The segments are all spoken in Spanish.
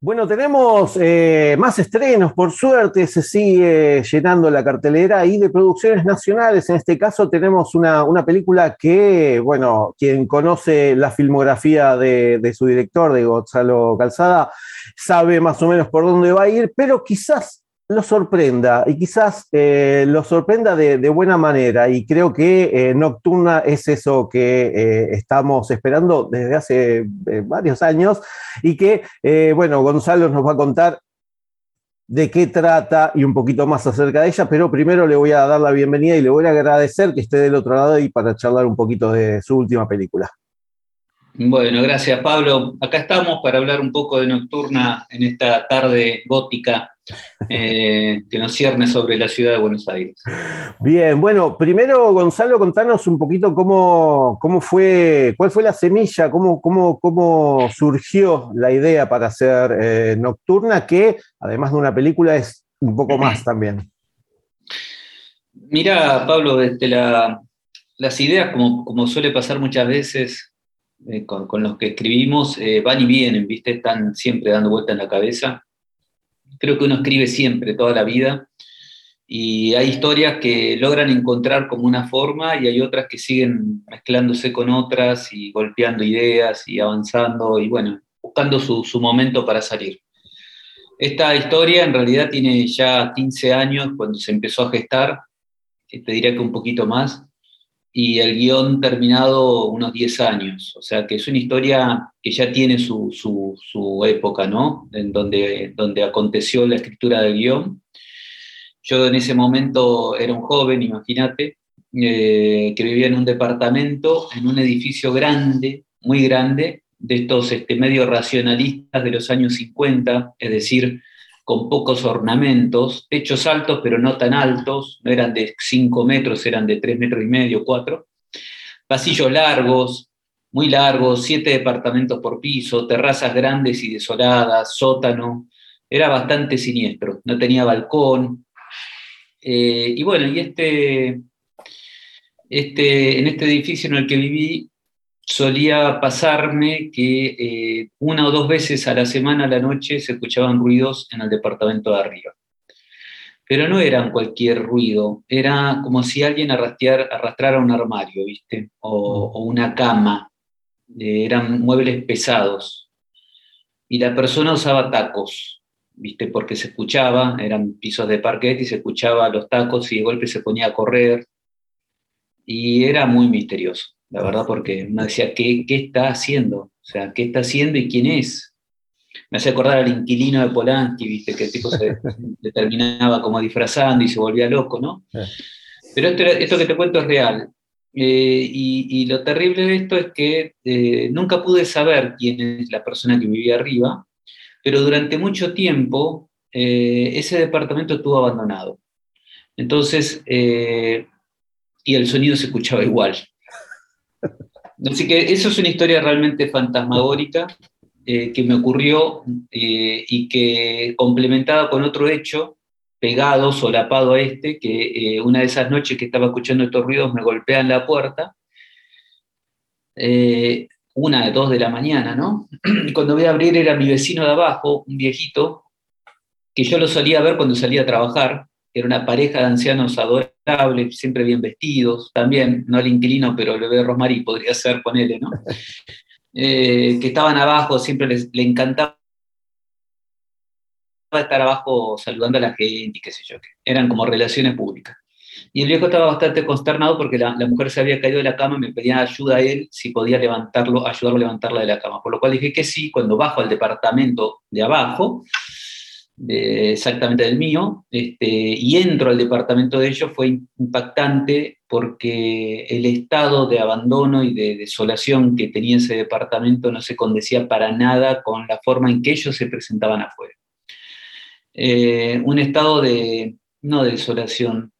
Bueno, tenemos eh, más estrenos, por suerte se sigue llenando la cartelera y de producciones nacionales. En este caso tenemos una, película que, bueno, quien conoce la filmografía de, de, su director, de Gonzalo Calzada, sabe más o menos por dónde va a ir, pero quizás lo sorprenda y quizás eh, lo sorprenda de, buena manera y creo que eh, Nocturna es eso que eh, estamos esperando desde hace varios años y que, bueno, Gonzalo nos va a contar de qué trata y un poquito más acerca de ella, pero primero le voy a dar la bienvenida y le voy a agradecer que esté del otro lado y para charlar un poquito de su última película. Bueno, gracias Pablo. Acá estamos para hablar un poco de Nocturna en esta tarde gótica eh, que nos cierne sobre la ciudad de Buenos Aires. Bien, bueno, primero Gonzalo, contanos un poquito cómo, cómo fue, cuál fue la semilla, cómo, cómo, cómo surgió la idea para hacer eh, Nocturna, que además de una película es un poco más también. Mira, Pablo, desde las ideas, como, como suele pasar muchas veces, eh, con, los que escribimos eh, van y vienen, ¿viste? Están siempre dando vuelta en la cabeza. Creo que uno escribe siempre, toda la vida, y hay historias que logran encontrar como una forma y hay otras que siguen mezclándose con otras y golpeando ideas y avanzando y bueno, buscando su, su momento para salir. Esta historia en realidad tiene ya 15 años cuando se empezó a gestar, te diría que un poquito más, y el guion terminado unos 10 años. O sea que es una historia que ya tiene su, su, época, ¿no? En donde, donde aconteció la escritura del guion. Yo en ese momento era un joven, imagínate, eh, que vivía en un departamento, en un edificio grande, muy grande, de estos este, medio racionalistas de los años 50, es decir, con pocos ornamentos, techos altos pero no tan altos, no eran de 5 metros, eran de 3 metros y medio, 4, pasillos largos, muy largos, siete departamentos por piso, terrazas grandes y desoladas, sótano, era bastante siniestro, no tenía balcón. Eh, y bueno, y este, este, en este edificio en el que viví solía pasarme que eh, una o dos veces a la semana a la noche se escuchaban ruidos en el departamento de arriba. Pero no eran cualquier ruido, era como si alguien arrastrara un armario, ¿viste? O, una cama. Eh, eran muebles pesados. Y la persona usaba tacos, ¿viste? Porque se escuchaba, eran pisos de parquet y se escuchaba los tacos y de golpe se ponía a correr. Y era muy misterioso la verdad, porque uno decía, ¿qué, ¿qué, está haciendo? O sea, ¿qué está haciendo y quién es? Me hace acordar al inquilino de Polanski, viste, que el tipo se terminaba como disfrazando y se volvía loco, ¿no? Pero esto, esto que te cuento es real. Eh, y, lo terrible de esto es que eh, nunca pude saber quién es la persona que vivía arriba, pero durante mucho tiempo eh, ese departamento estuvo abandonado. Entonces, y el sonido se escuchaba igual. Así que eso es una historia realmente fantasmagórica eh, que me ocurrió eh, y que complementada con otro hecho pegado, solapado a este, que eh, una de esas noches que estaba escuchando estos ruidos me golpean la puerta, una dos de la mañana, ¿no? Y cuando voy a abrir era mi vecino de abajo, un viejito, que yo lo solía ver cuando salía a trabajar, era una pareja de ancianos adorables, siempre bien vestidos, también, no el inquilino, pero el bebé Rosmarí podría ser, con él, ¿no? Eh, que estaban abajo, siempre les, le encantaba estar abajo saludando a la gente y qué sé yo, eran como relaciones públicas. Y el viejo estaba bastante consternado porque la, mujer se había caído de la cama y me pedía ayuda a él si podía levantarlo, ayudarlo a levantarla de la cama. Por lo cual dije que sí, cuando bajo al departamento de abajo, exactamente del mío, este, y entro al departamento de ellos, fue impactante porque el estado de abandono y de desolación que tenía ese departamento no se condecía para nada con la forma en que ellos se presentaban afuera. eh, un estado de, no de desolación,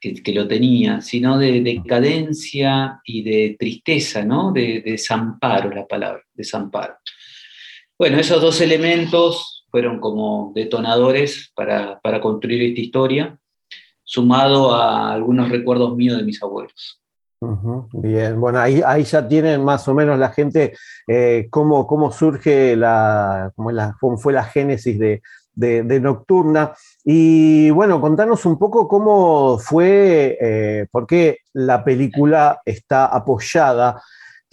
que, lo tenía, sino de decadencia y de tristeza, ¿no? De, desamparo, la palabra, desamparo. Bueno, esos dos elementos fueron como detonadores para, para construir esta historia, sumado a algunos recuerdos míos de mis abuelos. bien, bueno, ahí, ahí ya tienen más o menos la gente eh, cómo, cómo, surge la, cómo, fue la génesis de, de, Nocturna. Y bueno, contanos un poco cómo fue, eh, por qué la película está apoyada,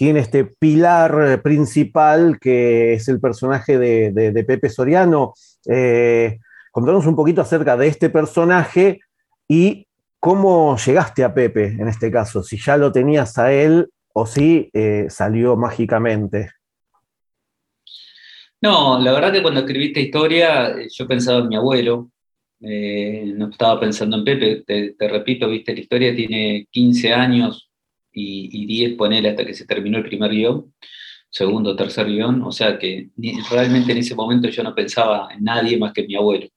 tiene este pilar principal que es el personaje de, Pepe Soriano. Eh, contanos un poquito acerca de este personaje y cómo llegaste a Pepe en este caso, si ya lo tenías a él o si eh, salió mágicamente. No, la verdad que cuando escribí esta historia eh, yo pensaba en mi abuelo, eh, no estaba pensando en Pepe, te, repito, viste, la historia tiene 15 años y, 10, ponele, hasta que se terminó el primer guion, segundo tercer guion, o sea que realmente en ese momento yo no pensaba en nadie más que en mi abuelo.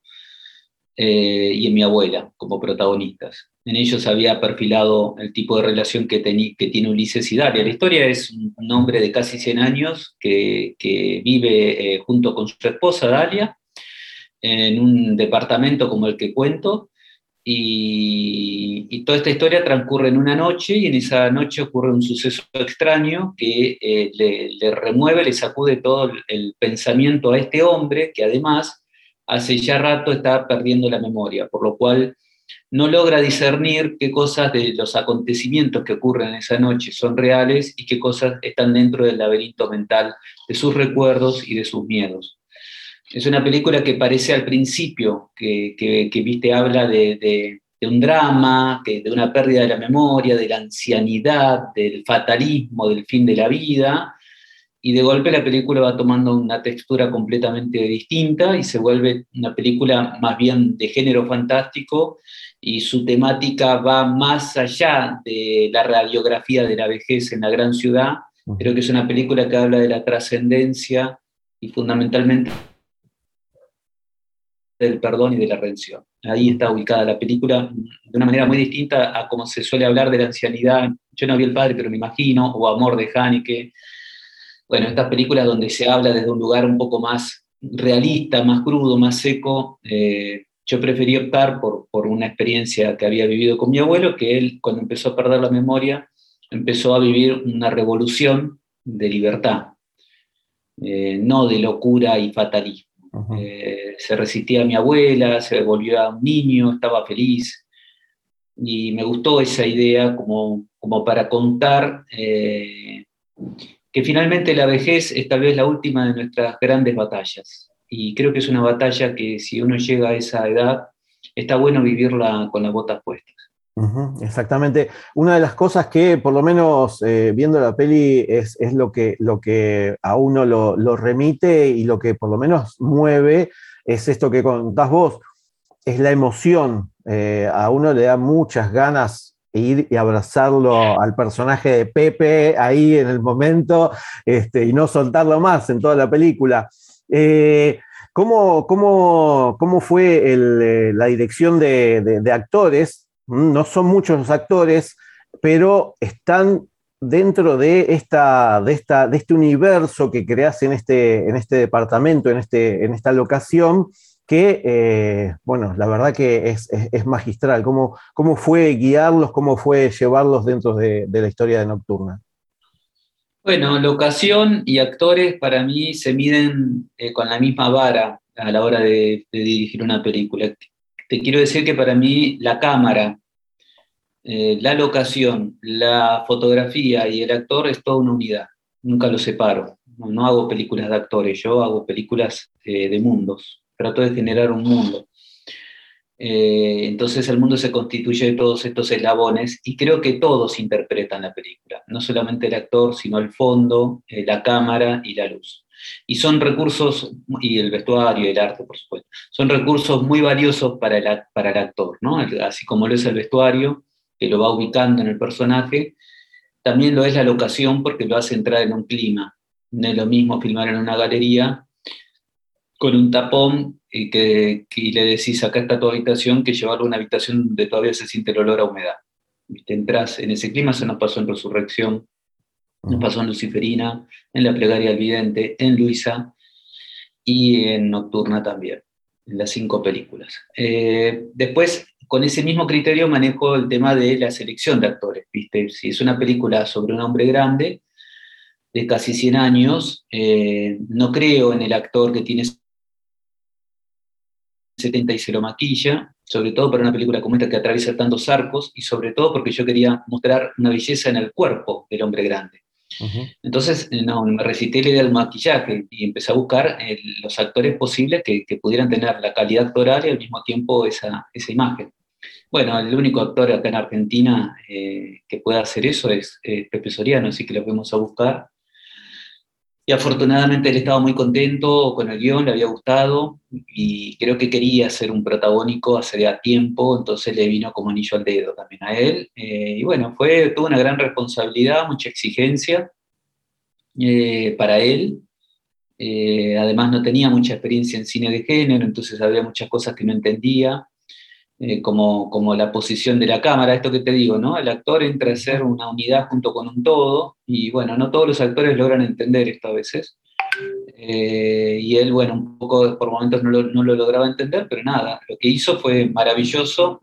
Eh, y en mi abuela como protagonistas. En ellos había perfilado el tipo de relación que, que tiene Ulises y Dalia. La historia es un hombre de casi 100 años que, vive eh, junto con su esposa Dalia en un departamento como el que cuento. Y, toda esta historia transcurre en una noche y en esa noche ocurre un suceso extraño que eh, le, remueve, le sacude todo el pensamiento a este hombre que además hace ya rato está perdiendo la memoria, por lo cual no logra discernir qué cosas de los acontecimientos que ocurren esa noche son reales y qué cosas están dentro del laberinto mental de sus recuerdos y de sus miedos. Es una película que parece al principio, que, viste, habla de, un drama, de una pérdida de la memoria, de la ancianidad, del fatalismo, del fin de la vida, y de golpe la película va tomando una textura completamente distinta y se vuelve una película más bien de género fantástico y su temática va más allá de la radiografía de la vejez en la gran ciudad. Creo que es una película que habla de la trascendencia y fundamentalmente del perdón y de la redención. Ahí está ubicada la película de una manera muy distinta a como se suele hablar de la ancianidad. Yo no vi el padre, pero me imagino, o Amor de Haneke, bueno, estas películas donde se habla desde un lugar un poco más realista, más crudo, más seco, eh, yo preferí optar por, por, una experiencia que había vivido con mi abuelo, que él cuando empezó a perder la memoria, empezó a vivir una revolución de libertad, eh, no de locura y fatalismo. Eh, se resistía a mi abuela, se volvió a un niño, estaba feliz, y me gustó esa idea como, como para contar que finalmente la vejez es tal vez la última de nuestras grandes batallas. Y creo que es una batalla que si uno llega a esa edad, está bueno vivirla con las botas puestas. Exactamente. Una de las cosas que, por lo menos eh, viendo la peli, es, lo, que, lo que a uno lo, remite y lo que por lo menos mueve, es esto que contás vos, es la emoción. Eh, a uno le da muchas ganas ir y abrazarlo al personaje de Pepe ahí en el momento este, y no soltarlo más en toda la película. Eh, ¿cómo, fue eh, la dirección de, actores? Mm, no son muchos los actores, pero están dentro de, esta, de, esta, de este universo que creas en este, en este departamento, en, este, en esta locación, que, eh, bueno, la verdad que es, magistral. ¿Cómo, ¿Cómo, fue guiarlos, cómo fue llevarlos dentro de, la historia de Nocturna? Bueno, locación y actores para mí se miden eh, con la misma vara a la hora de, dirigir una película. Te quiero decir que para mí la cámara, eh, la locación, la fotografía y el actor es toda una unidad. Nunca lo separo. No, hago películas de actores, yo hago películas de mundos trató de generar un mundo. Eh, entonces el mundo se constituye de todos estos eslabones y creo que todos interpretan la película, no solamente el actor, sino el fondo, eh, la cámara y la luz. Y son recursos, y el vestuario y el arte, por supuesto, son recursos muy valiosos para el, para el actor, ¿no? así como lo es el vestuario, que lo va ubicando en el personaje, también lo es la locación porque lo hace entrar en un clima. No es lo mismo filmar en una galería con un tapón y, que, le decís, acá está tu habitación, que llevarlo a una habitación donde todavía se siente el olor a humedad. ¿Viste? Entrás en ese clima, se nos pasó en Resurrección, nos pasó en Luciferina, en La Plegaria del Vidente, en Luisa y en Nocturna también, en las cinco películas. Eh, después, con ese mismo criterio manejo el tema de la selección de actores, ¿viste? Si es una película sobre un hombre grande, de casi 100 años, eh, no creo en el actor que tiene 70 y maquilla, sobre todo para una película como esta que atraviesa tantos arcos, y sobre todo porque yo quería mostrar una belleza en el cuerpo del hombre grande. Entonces, eh, no, me recité la idea del maquillaje y empecé a buscar eh, los actores posibles que, pudieran tener la calidad actoral y al mismo tiempo esa, esa imagen. Bueno, el único actor acá en Argentina eh, que pueda hacer eso es Pepe Soriano, así que lo fuimos a buscar. Y afortunadamente él estaba muy contento con el guion, le había gustado y creo que quería ser un protagónico hace tiempo, entonces le vino como anillo al dedo también a él. Eh, y bueno, fue, tuvo una gran responsabilidad, mucha exigencia eh, para él. Eh, además no tenía mucha experiencia en cine de género, entonces había muchas cosas que no entendía. Eh, como, como, la posición de la cámara, esto que te digo, ¿no? El actor entra a ser una unidad junto con un todo, y bueno, no todos los actores logran entender esto a veces. Eh, y él, bueno, un poco por momentos no lo, no lo, lograba entender, pero nada, lo que hizo fue maravilloso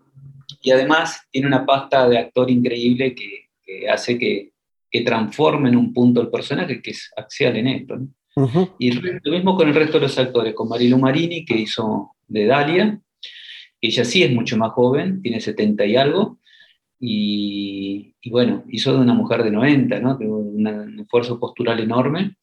y además tiene una pasta de actor increíble que, que hace que, que, transforme en un punto el personaje, que es axial en esto. ¿no? Y lo mismo con el resto de los actores, con Marilu Marini, que hizo de Dalia, ella sí es mucho más joven, tiene 70 y algo, y, bueno, hizo de una mujer de 90, ¿no? un esfuerzo postural enorme.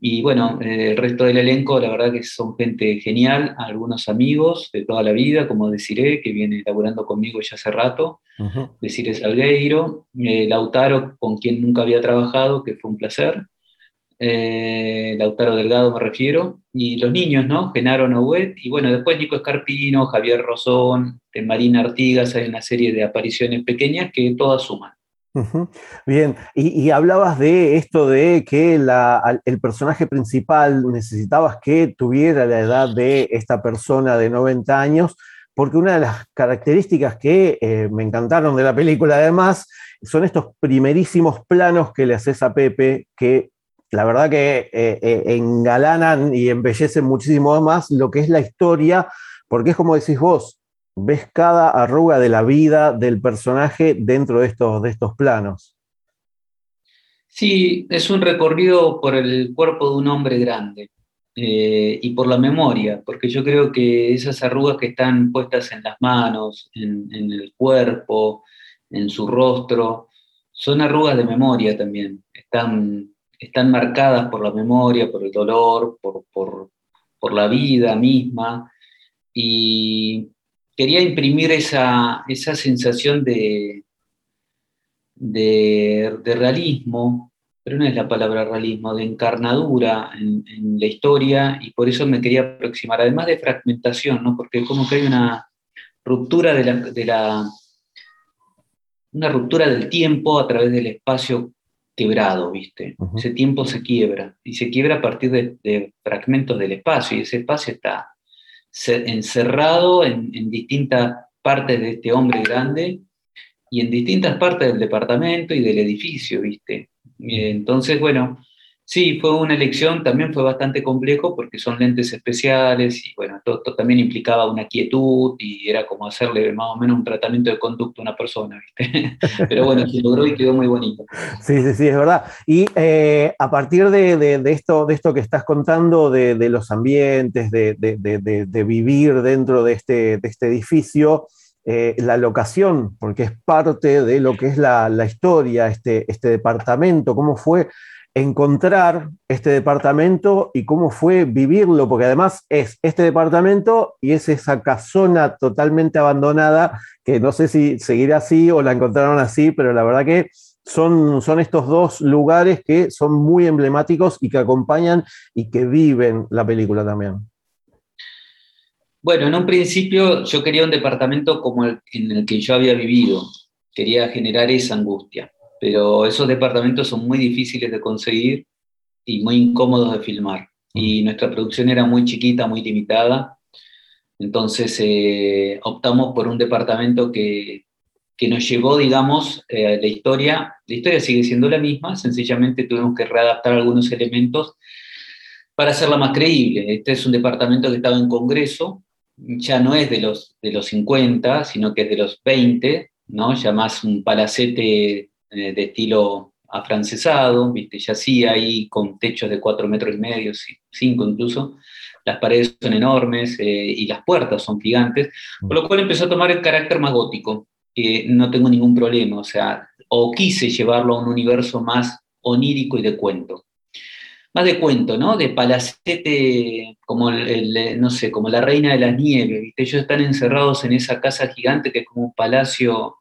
Y bueno, eh, el resto del elenco, la verdad que son gente genial, algunos amigos de toda la vida, como Desiree, que viene laburando conmigo ya hace rato, uh Desiree Salgueiro, eh, Lautaro, con quien nunca había trabajado, que fue un placer, eh, Lautaro Delgado me refiero, y los niños, ¿no? Genaro Nouet, y bueno, después Nico Escarpino, Javier Rosón, Marina Artigas, hay una serie de apariciones pequeñas que todas suman. Bien, y, hablabas de esto de que el personaje principal necesitabas que tuviera la edad de esta persona de 90 años, porque una de las características que eh, me encantaron de la película además son estos primerísimos planos que le haces a Pepe, que la verdad que eh, eh, engalanan y embellecen muchísimo más lo que es la historia, porque es como decís vos, ves cada arruga de la vida del personaje dentro de estos, de estos planos. Sí, es un recorrido por el cuerpo de un hombre grande eh, y por la memoria, porque yo creo que esas arrugas que están puestas en las manos, en, en el cuerpo, en su rostro, son arrugas de memoria también, están están marcadas por la memoria, por el dolor, por, la vida misma. Y quería imprimir esa, sensación de, de, realismo, pero no es la palabra realismo, de encarnadura en, la historia, y por eso me quería aproximar, además de fragmentación, ¿no? porque como que hay una ruptura de la, de la una ruptura del tiempo a través del espacio quebrado, ¿viste? Ese tiempo se quiebra y se quiebra a partir de, fragmentos del espacio y ese espacio está encerrado en, en, distintas partes de este hombre grande y en distintas partes del departamento y del edificio, ¿viste? Entonces, bueno, Sí, fue una elección, también fue bastante complejo porque son lentes especiales y bueno, todo, también implicaba una quietud y era como hacerle más o menos un tratamiento de conducto a una persona, ¿viste? Pero bueno, se logró y quedó muy bonito. Sí, sí, sí, es verdad. Y eh, a partir de, esto, de esto que estás contando, de, los ambientes, de, vivir dentro de este, este edificio, eh, la locación, porque es parte de lo que es la, la historia, este, este departamento, cómo fue encontrar este departamento y cómo fue vivirlo, porque además es este departamento y es esa casona totalmente abandonada, que no sé si seguirá así o la encontraron así, pero la verdad que son, son estos dos lugares que son muy emblemáticos y que acompañan y que viven la película también. Bueno, en un principio yo quería un departamento como el en el que yo había vivido, quería generar esa angustia pero esos departamentos son muy difíciles de conseguir y muy incómodos de filmar. Y nuestra producción era muy chiquita, muy limitada. Entonces eh, optamos por un departamento que, que nos llevó, digamos, eh, la historia. La historia sigue siendo la misma, sencillamente tuvimos que readaptar algunos elementos para hacerla más creíble. Este es un departamento que estaba en Congreso, ya no es de los, de los 50, sino que es de los 20, ¿no? ya más un palacete eh, de estilo afrancesado, ¿viste? ya sí ahí con techos de 4 metros y medio, 5 incluso, las paredes son enormes eh, y las puertas son gigantes, por lo cual empezó a tomar el carácter más gótico, que no tengo ningún problema, o sea, o quise llevarlo a un universo más onírico y de cuento. Más de cuento, ¿no? De palacete, como, no sé, como la reina de las nieves, ¿viste? Ellos están encerrados en esa casa gigante que es como un palacio,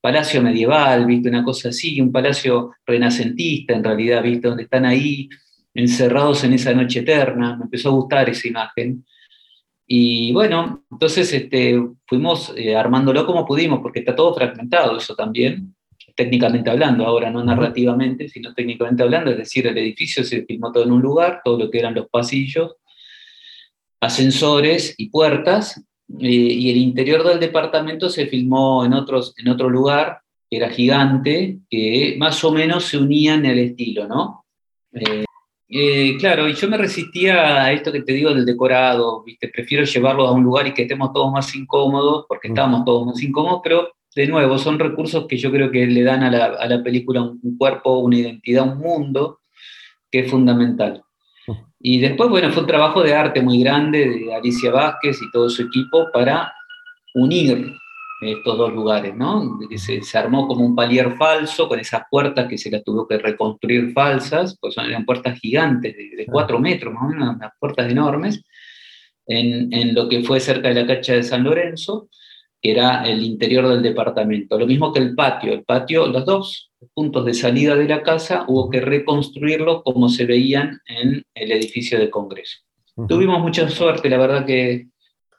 palacio medieval, ¿viste? Una cosa así, un palacio renacentista en realidad, ¿viste? Donde están ahí encerrados en esa noche eterna, me empezó a gustar esa imagen. Y bueno, entonces este, fuimos eh, armándolo como pudimos, porque está todo fragmentado eso también, técnicamente hablando, ahora no narrativamente, sino técnicamente hablando, es decir, el edificio se filmó todo en un lugar, todo lo que eran los pasillos, ascensores y puertas, y el interior del departamento se filmó en, otros, en otro lugar, que era gigante, que más o menos se unía en el estilo, ¿no? Eh, eh, claro, y yo me resistía a esto que te digo del decorado, ¿viste? prefiero llevarlo a un lugar y que estemos todos más incómodos, porque mm. estábamos todos más incómodos, pero de nuevo, son recursos que yo creo que le dan a la, película un, cuerpo, una identidad, un mundo, que es fundamental. Y después, bueno, fue un trabajo de arte muy grande de Alicia Vázquez y todo su equipo para unir estos dos lugares, ¿no? Se, se, armó como un palier falso con esas puertas que se las tuvo que reconstruir falsas, pues eran puertas gigantes de, cuatro metros, más o menos, unas puertas enormes, en, en, lo que fue cerca de la cancha de San Lorenzo, que era el interior del departamento. Lo mismo que el patio. El patio, los dos puntos de salida de la casa, hubo que reconstruirlos como se veían en el edificio de Congreso. Tuvimos mucha suerte, la verdad que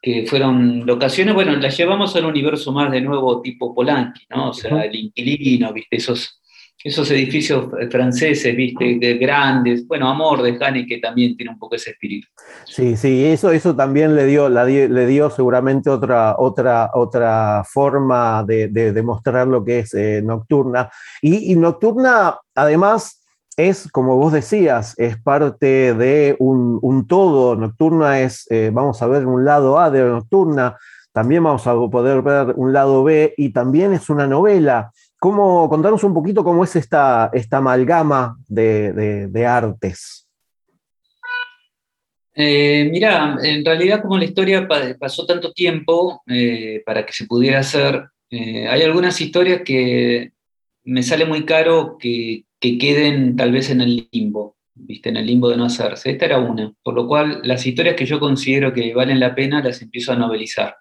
que fueron locaciones, bueno, las llevamos al universo más de nuevo tipo Polanqui, ¿no? O sea, el inquilino, ¿viste? Esos, esos edificios franceses, ¿viste? grandes, bueno, Amor de que también tiene un poco ese espíritu. Sí, sí, eso, eso también le dio, le dio seguramente otra, otra, otra forma de, de, mostrar lo que es eh, Nocturna. Y, y Nocturna, además, es, como vos decías, es parte de un, todo. Nocturna es, eh, vamos a ver un lado A de Nocturna, también vamos a poder ver un lado B y también es una novela. ¿Cómo, contanos un poquito cómo es esta, esta amalgama de, artes? Eh, mira, en realidad como la historia pasó tanto tiempo eh, para que se pudiera hacer, hay algunas historias que me sale muy caro que, que queden tal vez en el limbo, ¿viste? en el limbo de no hacerse. Esta era una, por lo cual las historias que yo considero que valen la pena las empiezo a novelizar.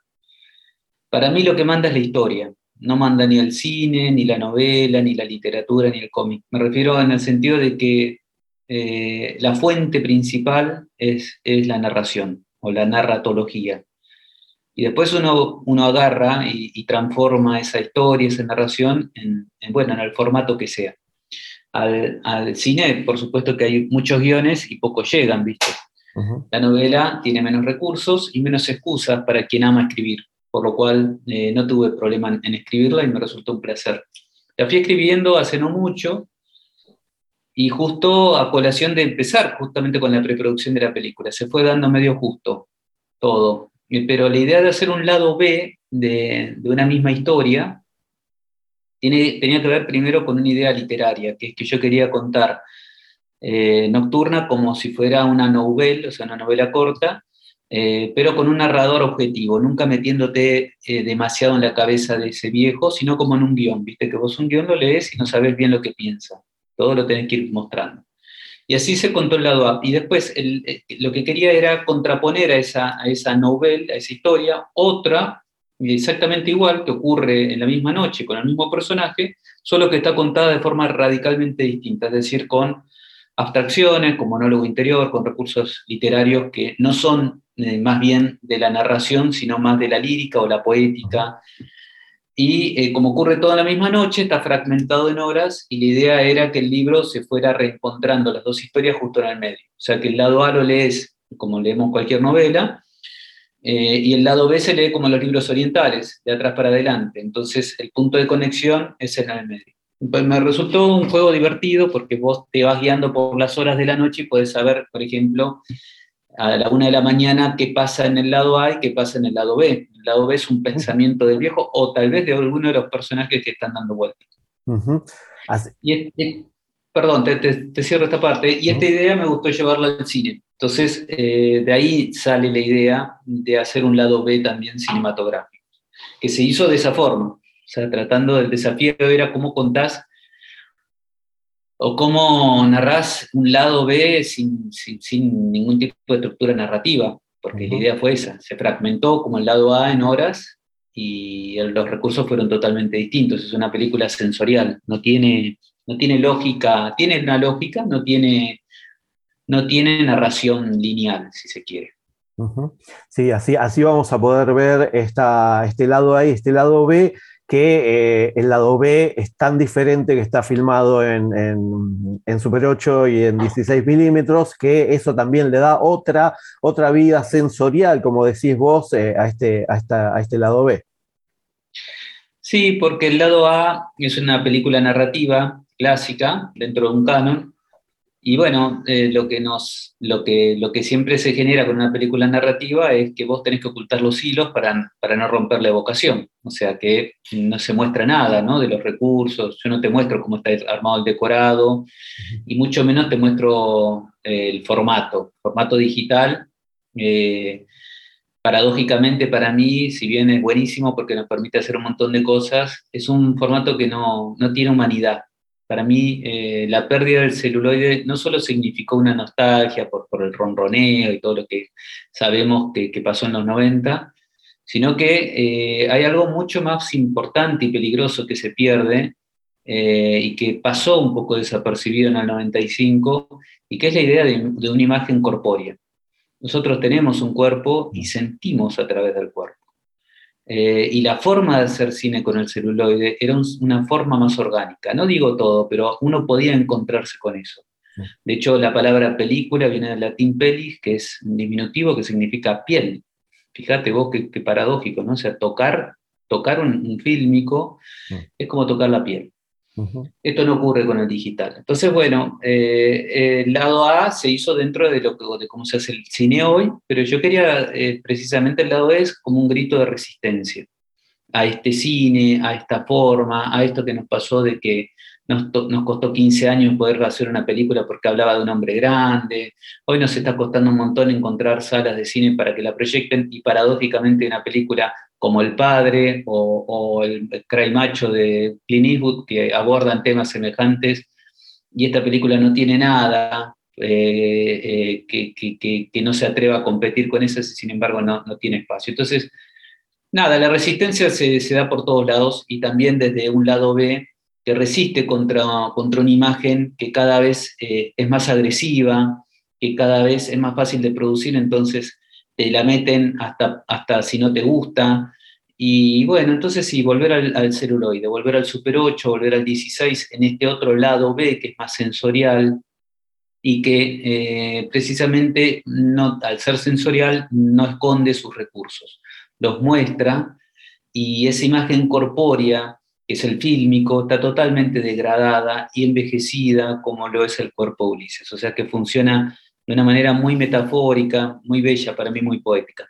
Para mí lo que manda es la historia, no manda ni el cine, ni la novela, ni la literatura, ni el cómic. Me refiero en el sentido de que eh, la fuente principal es, es la narración o la narratología. Y después uno, uno agarra y, transforma esa historia, esa narración en, bueno, en el formato que sea al, cine, por supuesto que hay muchos guiones y pocos llegan, ¿viste? La novela tiene menos recursos y menos excusas para quien ama escribir, por lo cual eh, no tuve problema en, escribirla y me resultó un placer. La fui escribiendo hace no mucho y justo a colación de empezar justamente con la preproducción de la película. Se fue dando medio justo todo. Pero la idea de hacer un lado B de, una misma historia tenía que ver primero con una idea literaria, que es que yo quería contar eh, Nocturna como si fuera una novela, o sea, una novela corta, eh, pero con un narrador objetivo, nunca metiéndote eh, demasiado en la cabeza de ese viejo, sino como en un guion, viste que vos un guion lo lees y no sabes bien lo que piensa, todo lo tenés que ir mostrando. Y así se contó el lado A. Y después lo que quería era contraponer a esa, a esa novela, a esa historia, otra exactamente igual, que ocurre en la misma noche con el mismo personaje, solo que está contada de forma radicalmente distinta, es decir, con abstracciones, con monólogo interior, con recursos literarios que no son eh, más bien de la narración, sino más de la lírica o la poética. Y eh, como ocurre toda la misma noche, está fragmentado en horas y la idea era que el libro se fuera reencontrando las dos historias justo en el medio. O sea, que el lado A lo lees como leemos cualquier novela, Eh, y el lado B se lee como los libros orientales, de atrás para adelante. Entonces el punto de conexión es en el medio. Pues me resultó un juego divertido porque vos te vas guiando por las horas de la noche y puedes saber, por ejemplo, a la una de la mañana qué pasa en el lado A y qué pasa en el lado B. El lado B es un pensamiento del viejo o tal vez de alguno de los personajes que están dando vueltas. y perdón, te, cierro esta parte. Y esta idea me gustó llevarla al cine. Entonces, eh, de ahí sale la idea de hacer un lado B también cinematográfico, que se hizo de esa forma. O sea, tratando del desafío era cómo contás o cómo narrás un lado B sin, ningún tipo de estructura narrativa, porque la idea fue esa, se fragmentó como el lado A en horas y los recursos fueron totalmente distintos, es una película sensorial, no tiene, no tiene lógica, tiene una lógica, no tiene, no tiene narración lineal, si se quiere. Sí, así, así vamos a poder ver esta, este lado A y este lado B que eh, el lado B es tan diferente que está filmado en, Super 8 y en 16 milímetros, que eso también le da otra, otra vida sensorial, como decís vos, eh, a, este, a, a este lado B. Sí, porque el lado A es una película narrativa clásica dentro de un canon, y bueno, eh, lo, que siempre se genera con una película narrativa es que vos tenés que ocultar los hilos para, no romper la evocación. O sea, que no se muestra nada ¿no? de los recursos, yo no te muestro cómo está armado el decorado, y mucho menos te muestro eh, el formato. Formato digital, eh, paradójicamente para mí, si bien es buenísimo porque nos permite hacer un montón de cosas, es un formato que no tiene humanidad para mí eh, la pérdida del celuloide no solo significó una nostalgia por, el ronroneo y todo lo que sabemos que, pasó en los 90, sino que eh, hay algo mucho más importante y peligroso que se pierde eh, y que pasó un poco desapercibido en el 95, y que es la idea de, de una imagen corpórea. Nosotros tenemos un cuerpo y sentimos a través del cuerpo. Eh, y la forma de hacer cine con el celuloide era una forma más orgánica. No digo todo, pero uno podía encontrarse con eso. De hecho, la palabra película viene del latín pelis, que es un diminutivo que significa piel. Fíjate vos qué, paradójico, ¿no? O sea, tocar, tocar un, fílmico mm. es como tocar la piel. Esto no ocurre con el digital. Entonces, bueno, eh, el lado A se hizo dentro de, lo que, de cómo se hace el cine hoy, pero yo quería eh, precisamente el lado es como un grito de resistencia a este cine, a esta forma, a esto que nos pasó de que nos, nos, costó 15 años poder hacer una película porque hablaba de un hombre grande. Hoy nos está costando un montón encontrar salas de cine para que la proyecten y paradójicamente una película como El Padre o, El Cry Macho de Clint Eastwood, que abordan temas semejantes, y esta película no tiene nada eh, eh, que, no se atreva a competir con esas y sin embargo no, tiene espacio. Entonces, nada, la resistencia se, da por todos lados y también desde un lado B que resiste contra, contra una imagen que cada vez eh, es más agresiva, que cada vez es más fácil de producir, entonces te la meten hasta, hasta si no te gusta. Y bueno, entonces sí, volver al, celuloide, volver al Super 8, volver al 16 en este otro lado B que es más sensorial y que eh, precisamente no, al ser sensorial no esconde sus recursos, los muestra y esa imagen corpórea, que es el fílmico, está totalmente degradada y envejecida como lo es el cuerpo Ulises. O sea que funciona de una manera muy metafórica, muy bella, para mí muy poética.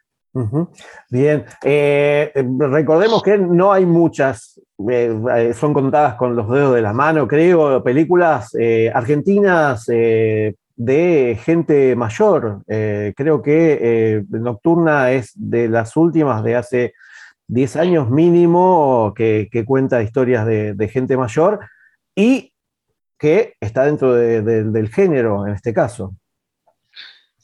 Bien, eh, recordemos que no hay muchas, eh, eh, son contadas con los dedos de la mano, creo, películas argentinas de gente mayor. creo que Nocturna es de las últimas de hace 10 años mínimo que, cuenta historias de, gente mayor y que está dentro del género en este caso.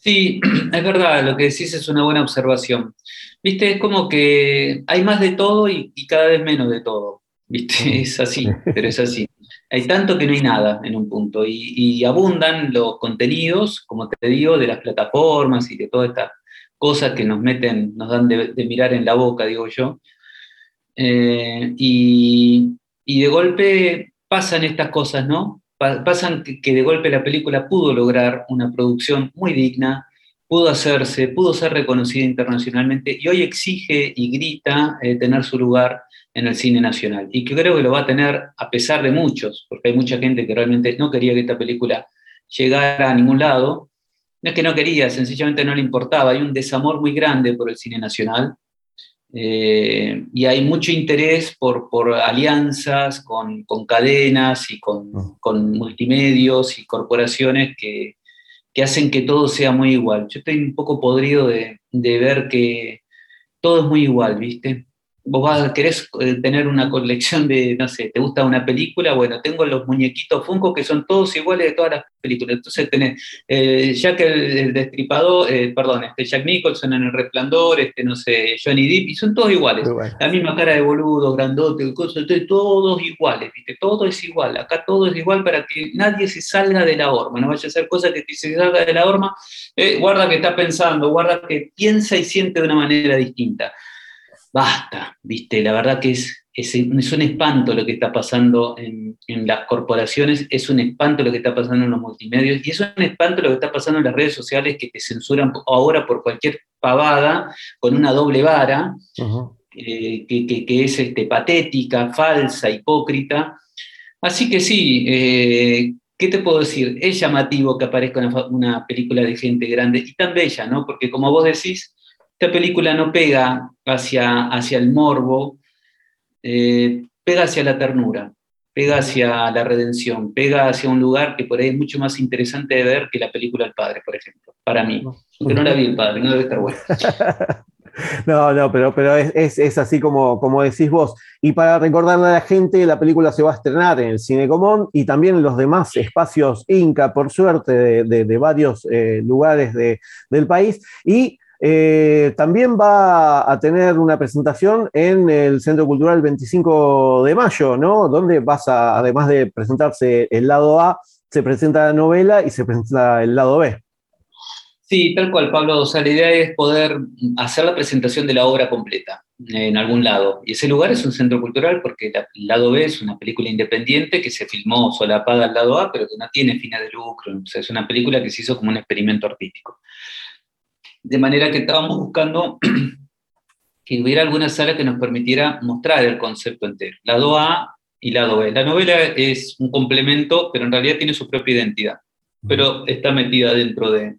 Sí, es verdad, lo que decís es una buena observación. Viste, es como que hay más de todo y, cada vez menos de todo. Viste, es así, pero es así. Hay tanto que no hay nada en un punto y, abundan los contenidos, como te digo, de las plataformas y de todas estas cosas que nos meten, nos dan de, mirar en la boca, digo yo. Eh, y, y de golpe pasan estas cosas, ¿no? Pasan que, de golpe la película pudo lograr una producción muy digna pudo hacerse, pudo ser reconocida internacionalmente y hoy exige y grita eh, tener su lugar en el cine nacional. Y que creo que lo va a tener a pesar de muchos, porque hay mucha gente que realmente no quería que esta película llegara a ningún lado. No es que no quería, sencillamente no le importaba. Hay un desamor muy grande por el cine nacional. Eh, y hay mucho interés por, por alianzas con, con, cadenas y con, mm. con multimedios y corporaciones que, que hacen que todo sea muy igual. Yo estoy un poco podrido de, de ver que todo es muy igual, ¿viste? Vos vas, querés eh, tener una colección de, no sé, te gusta una película, bueno, tengo los muñequitos Funko que son todos iguales de todas las películas. Entonces tenés eh, Jack el, Destripador, eh, perdón, este Jack Nicholson en El Resplandor, este, no sé, Johnny Depp, y son todos iguales. La misma cara de boludo, grandote, todos iguales, ¿viste? Todo es igual. Acá todo es igual para que nadie se salga de la horma. No vaya a hacer cosas que se salga de la horma. guarda que está pensando, guarda que piensa y siente de una manera distinta basta, ¿viste? La verdad que es, es, un espanto lo que está pasando en, las corporaciones, es un espanto lo que está pasando en los multimedios y es un espanto lo que está pasando en las redes sociales que te censuran ahora por cualquier pavada con una doble vara, eh, que, es este, patética, falsa, hipócrita. Así que sí, eh, ¿qué te puedo decir? Es llamativo que aparezca una, una película de gente grande y tan bella, ¿no? Porque como vos decís, esta película no pega hacia, hacia el morbo, eh, pega hacia la ternura, pega hacia la redención, pega hacia un lugar que por ahí es mucho más interesante de ver que la película El Padre, por ejemplo, para mí. Que no la vi El Padre, no debe estar buena. No, no, pero, pero es, así como, como decís vos. Y para recordarle a la gente, la película se va a estrenar en el Cine Común y también en los demás espacios Inca, por suerte, de, varios eh, lugares del país. Y eh, también va a tener una presentación en el Centro Cultural 25 de mayo, ¿no? Donde vas a, además de presentarse el lado A, se presenta la novela y se presenta el lado B. Sí, tal cual, Pablo. O sea, la idea es poder hacer la presentación de la obra completa en algún lado. Y ese lugar es un centro cultural porque el lado B es una película independiente que se filmó solapada al lado A, pero que no tiene fines de lucro. O sea, es una película que se hizo como un experimento artístico. De manera que estábamos buscando que hubiera alguna sala que nos permitiera mostrar el concepto entero, lado A y lado B. La novela es un complemento, pero en realidad tiene su propia identidad, pero está metida dentro de,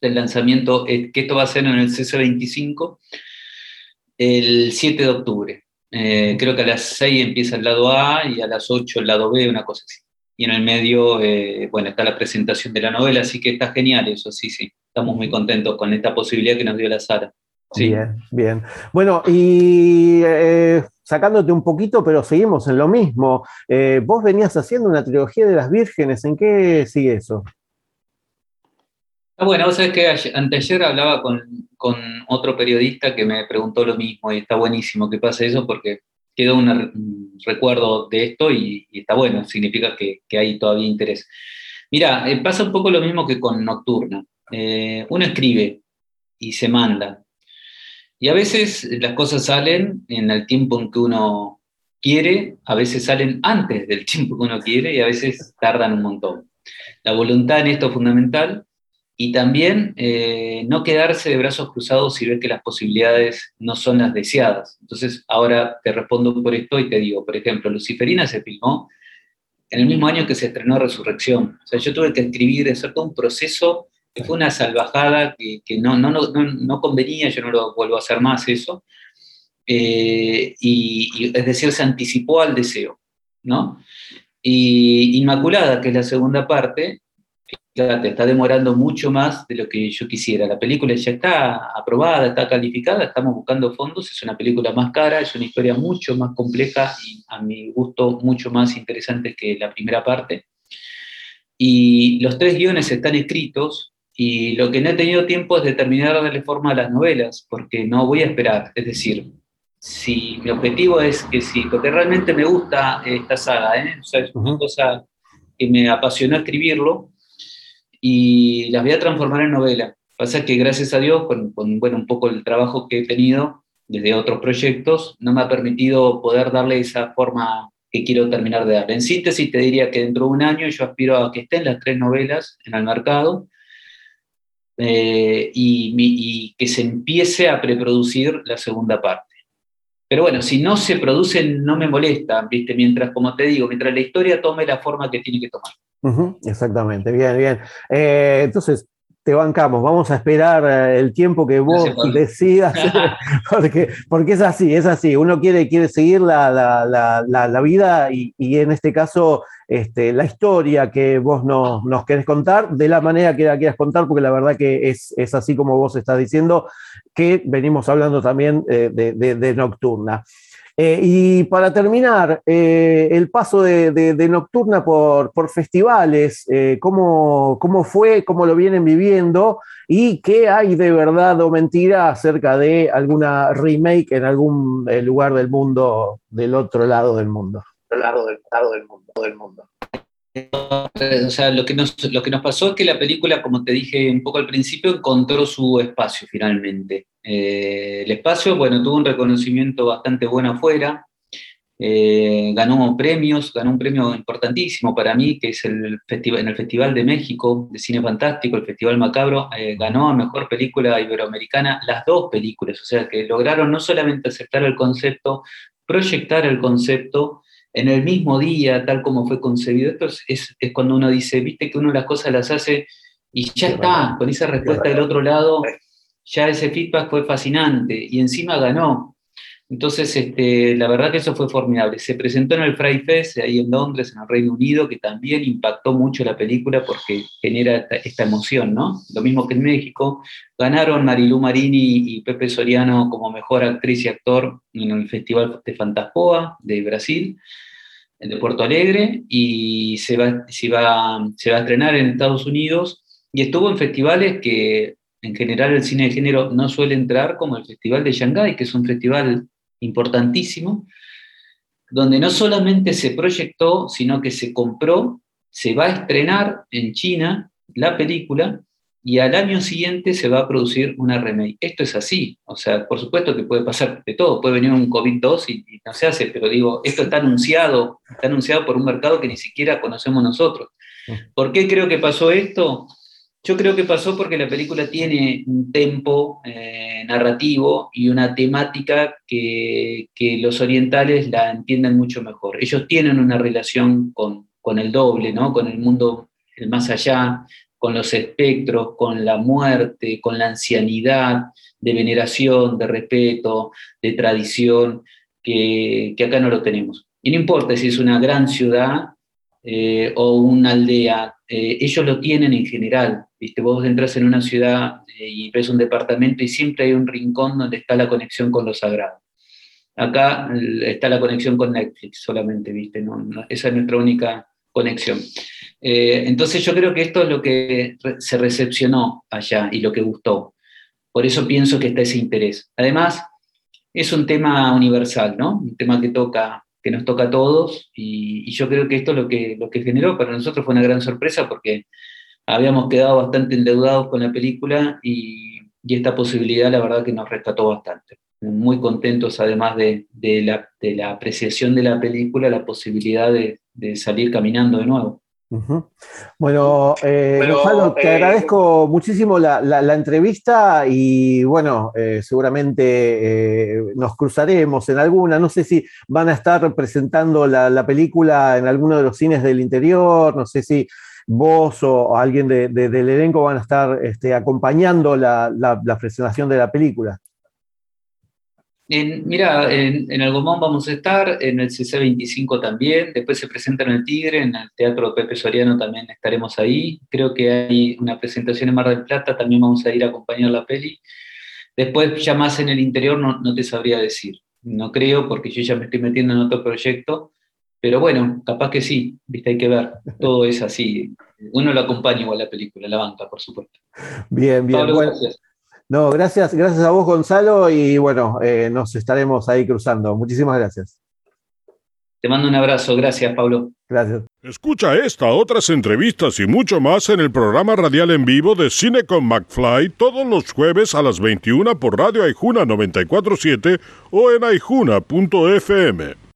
del lanzamiento, que esto va a ser en el CC25 el 7 de octubre. Eh, creo que a las 6 empieza el lado A y a las 8 el lado B, una cosa así. Y en el medio, eh, bueno, está la presentación de la novela, así que está genial eso, sí, sí estamos muy contentos con esta posibilidad que nos dio la Sara. Bien, bien. Bueno, y eh, sacándote un poquito, pero seguimos en lo mismo. Eh, vos venías haciendo una trilogía de las vírgenes, ¿en qué sigue eso? Ah, bueno, vos sabés que anteayer hablaba con, otro periodista que me preguntó lo mismo y está buenísimo que pase eso porque quedó un recuerdo de esto y, está bueno, significa que, hay todavía interés. Mira, eh, pasa un poco lo mismo que con Nocturna. Eh, uno escribe y se manda. Y a veces las cosas salen en el tiempo en que uno quiere, a veces salen antes del tiempo que uno quiere y a veces tardan un montón. La voluntad en esto es fundamental y también eh, no quedarse de brazos cruzados y ver que las posibilidades no son las deseadas. Entonces, ahora te respondo por esto y te digo, por ejemplo, Luciferina se filmó en el mismo año que se estrenó Resurrección. O sea, yo tuve que escribir, hacer todo un proceso fue una salvajada que, no, no, no, no, convenía, yo no lo vuelvo a hacer más eso, eh, y, es decir, se anticipó al deseo, ¿no? Y Inmaculada, que es la segunda parte, fíjate, está demorando mucho más de lo que yo quisiera. La película ya está aprobada, está calificada, estamos buscando fondos, es una película más cara, es una historia mucho más compleja y a mi gusto mucho más interesante que la primera parte. Y los tres guiones están escritos, y lo que no he tenido tiempo es de terminar de darle forma a las novelas, porque no voy a esperar. Es decir, si mi objetivo es que sí, porque realmente me gusta esta saga, ¿eh? o sea, es una cosa que me apasionó escribirlo y las voy a transformar en novela. Pasa que gracias a Dios, con, bueno, un poco el trabajo que he tenido desde otros proyectos, no me ha permitido poder darle esa forma que quiero terminar de dar. En síntesis, te diría que dentro de un año yo aspiro a que estén las tres novelas en el mercado eh, y, que se empiece a preproducir la segunda parte. Pero bueno, si no se produce, no me molesta, ¿viste? Mientras, como te digo, mientras la historia tome la forma que tiene que tomar. Exactamente, bien, bien. Eh, entonces, te bancamos, vamos a esperar eh, el tiempo que vos decidas, porque, porque es así, es así, uno quiere, quiere seguir la, vida y, en este caso este, la historia que vos nos, nos, querés contar, de la manera que la quieras contar, porque la verdad que es, es así como vos estás diciendo, que venimos hablando también eh, de Nocturna. Eh, y para terminar, eh, el paso de, Nocturna por, festivales, eh, ¿cómo, fue, cómo lo vienen viviendo y qué hay de verdad o mentira acerca de alguna remake en algún lugar del mundo, del otro lado del mundo. Del lado del, lado del mundo, del mundo. O sea, lo que, nos, lo que nos pasó es que la película, como te dije un poco al principio, encontró su espacio finalmente. Eh, el espacio, bueno, tuvo un reconocimiento bastante bueno afuera, eh, ganó premios, ganó un premio importantísimo para mí, que es el en el Festival de México de Cine Fantástico, el Festival Macabro, eh, ganó a Mejor Película Iberoamericana las dos películas, o sea que lograron no solamente aceptar el concepto, proyectar el concepto, en el mismo día, tal como fue concebido. Esto es, cuando uno dice, viste que uno las cosas las hace y ya está, con esa respuesta del otro lado, ya ese feedback fue fascinante y encima ganó. Entonces, este, la verdad que eso fue formidable. Se presentó en el Fry Fest, ahí en Londres, en el Reino Unido, que también impactó mucho la película porque genera esta, emoción, ¿no? Lo mismo que en México. Ganaron Marilú Marini y Pepe Soriano como mejor actriz y actor en el Festival de Fantaspoa de Brasil, de Puerto Alegre, y se va, se, va, se va a estrenar en Estados Unidos. Y estuvo en festivales que en general el cine de género no suele entrar, como el Festival de Shanghái, que es un festival importantísimo, donde no solamente se proyectó, sino que se compró, se va a estrenar en China la película y al año siguiente se va a producir una remake. Esto es así, o sea, por supuesto que puede pasar de todo, puede venir un COVID-2 y, y, no se hace, pero digo, esto está anunciado, está anunciado por un mercado que ni siquiera conocemos nosotros. ¿Por qué creo que pasó esto? Yo creo que pasó porque la película tiene un tempo eh, narrativo y una temática que, los orientales la entienden mucho mejor. Ellos tienen una relación con, el doble, ¿no? con el mundo el más allá, con los espectros, con la muerte, con la ancianidad, de veneración, de respeto, de tradición, que, acá no lo tenemos. Y no importa si es una gran ciudad eh, o una aldea, eh, ellos lo tienen en general. ¿viste? Vos entras en una ciudad eh, y ves un departamento y siempre hay un rincón donde está la conexión con lo sagrado. Acá está la conexión con Netflix solamente, ¿viste? esa es nuestra única conexión. Eh, entonces yo creo que esto es lo que se recepcionó allá y lo que gustó. Por eso pienso que está ese interés. Además, es un tema universal, ¿no? Un tema que toca que nos toca a todos y, yo creo que esto es lo que, lo que generó para nosotros fue una gran sorpresa porque habíamos quedado bastante endeudados con la película y, esta posibilidad la verdad que nos rescató bastante. Muy contentos además de, la, apreciación de la película, la posibilidad de, salir caminando de nuevo. Bueno, eh, Gonzalo, te eh, agradezco muchísimo la, entrevista y bueno, eh, seguramente nos cruzaremos en alguna. No sé si van a estar presentando la, película en alguno de los cines del interior, no sé si vos o alguien del elenco van a estar este, acompañando la, presentación de la película. Mira, en, en Algomón vamos a estar, en el CC25 también, después se presenta en el Tigre, en el Teatro Pepe Soriano también estaremos ahí, creo que hay una presentación en Mar del Plata, también vamos a ir a acompañar la peli. Después ya más en el interior no, no te sabría decir, no creo porque yo ya me estoy metiendo en otro proyecto, pero bueno, capaz que sí, viste, hay que ver. Todo es así. Uno lo acompaña igual la película, la banca, por supuesto. Bien, bien. gracias. No, gracias, gracias a vos, Gonzalo, y bueno, eh, nos estaremos ahí cruzando. Muchísimas gracias. Te mando un abrazo, gracias, Pablo. Gracias. Escucha esta, otras entrevistas y mucho más en el programa radial en vivo de Cine con McFly todos los jueves a las 21 por Radio Aijuna 947 o en aijuna.fm.